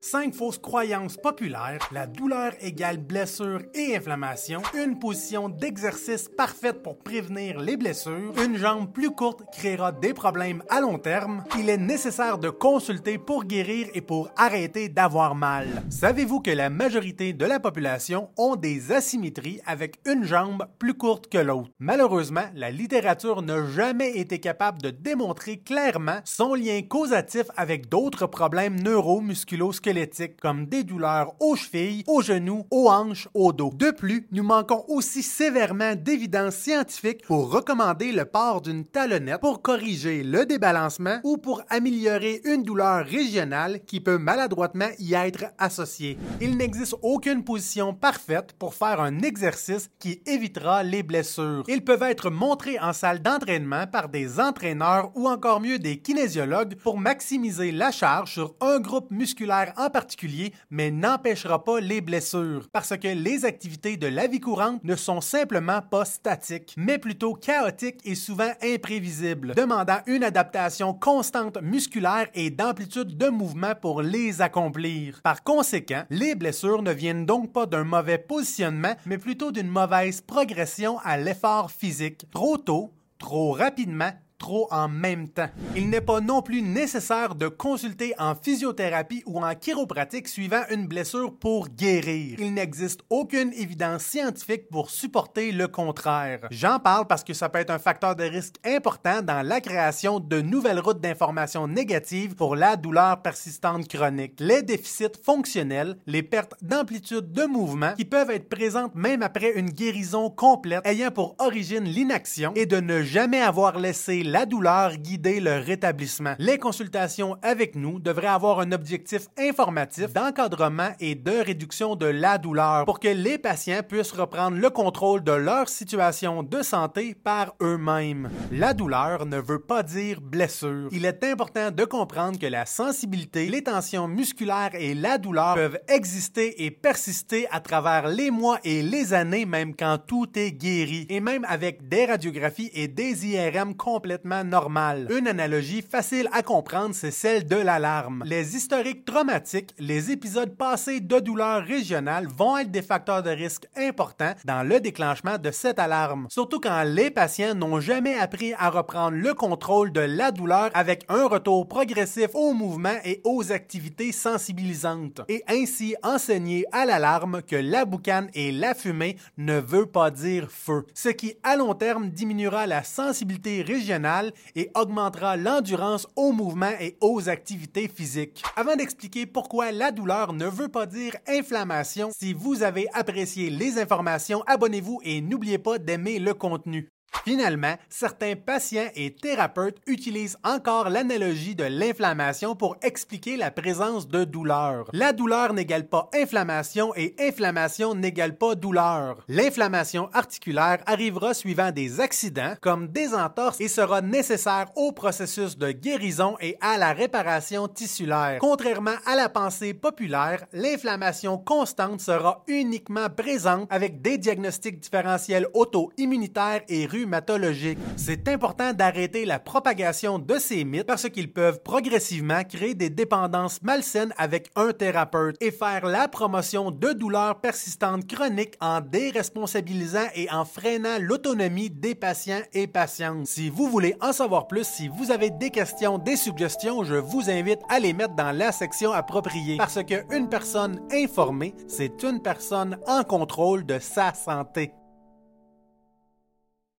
Cinq fausses croyances populaires, la douleur égale blessure et inflammation, une position d'exercice parfaite pour prévenir les blessures, une jambe plus courte créera des problèmes à long terme, il est nécessaire de consulter pour guérir et pour arrêter d'avoir mal. Savez-vous que la majorité de la population ont des asymétries avec une jambe plus courte que l'autre? Malheureusement, la littérature n'a jamais été capable de démontrer clairement son lien causatif avec d'autres problèmes comme des douleurs aux chevilles, aux genoux, aux hanches, au dos. De plus, nous manquons aussi sévèrement d'évidence scientifique pour recommander le port d'une talonnette pour corriger le débalancement ou pour améliorer une douleur régionale qui peut maladroitement y être associée. Il n'existe aucune position parfaite pour faire un exercice qui évitera les blessures. Ils peuvent être montrés en salle d'entraînement par des entraîneurs ou encore mieux des kinésiologues pour maximiser la charge sur un groupe musculaire en particulier, mais n'empêchera pas les blessures, parce que les activités de la vie courante ne sont simplement pas statiques, mais plutôt chaotiques et souvent imprévisibles, demandant une adaptation constante musculaire et d'amplitude de mouvement pour les accomplir. Par conséquent, les blessures ne viennent donc pas d'un mauvais positionnement, mais plutôt d'une mauvaise progression à l'effort physique. Trop tôt, trop rapidement trop en même temps. Il n'est pas non plus nécessaire de consulter en physiothérapie ou en chiropratique suivant une blessure pour guérir. Il n'existe aucune évidence scientifique pour supporter le contraire. J'en parle parce que ça peut être un facteur de risque important dans la création de nouvelles routes d'information négatives pour la douleur persistante chronique. Les déficits fonctionnels, les pertes d'amplitude de mouvement qui peuvent être présentes même après une guérison complète ayant pour origine l'inaction et de ne jamais avoir laissé la douleur guider le rétablissement. Les consultations avec nous devraient avoir un objectif informatif d'encadrement et de réduction de la douleur pour que les patients puissent reprendre le contrôle de leur situation de santé par eux-mêmes. La douleur ne veut pas dire blessure. Il est important de comprendre que la sensibilité, les tensions musculaires et la douleur peuvent exister et persister à travers les mois et les années même quand tout est guéri et même avec des radiographies et des IRM normal. Une analogie facile à comprendre, c'est celle de l'alarme. Les historiques traumatiques, les épisodes passés de douleur régionale vont être des facteurs de risque importants dans le déclenchement de cette alarme, surtout quand les patients n'ont jamais appris à reprendre le contrôle de la douleur avec un retour progressif au mouvement et aux activités sensibilisantes, et ainsi enseigner à l'alarme que la boucane et la fumée ne veut pas dire feu, ce qui à long terme diminuera la sensibilité régionale et augmentera l'endurance au mouvement et aux activités physiques. Avant d'expliquer pourquoi la douleur ne veut pas dire inflammation, si vous avez apprécié les informations, abonnez-vous et n'oubliez pas d'aimer le contenu. Finalement, certains patients et thérapeutes utilisent encore l'analogie de l'inflammation pour expliquer la présence de douleur. La douleur n'égale pas inflammation et inflammation n'égale pas douleur. L'inflammation articulaire arrivera suivant des accidents comme des entorses et sera nécessaire au processus de guérison et à la réparation tissulaire. Contrairement à la pensée populaire, l'inflammation constante sera uniquement présente avec des diagnostics différentiels auto-immunitaires et c'est important d'arrêter la propagation de ces mythes parce qu'ils peuvent progressivement créer des dépendances malsaines avec un thérapeute et faire la promotion de douleurs persistantes chroniques en déresponsabilisant et en freinant l'autonomie des patients et patientes. Si vous voulez en savoir plus, si vous avez des questions, des suggestions, je vous invite à les mettre dans la section appropriée parce qu'une personne informée, c'est une personne en contrôle de sa santé.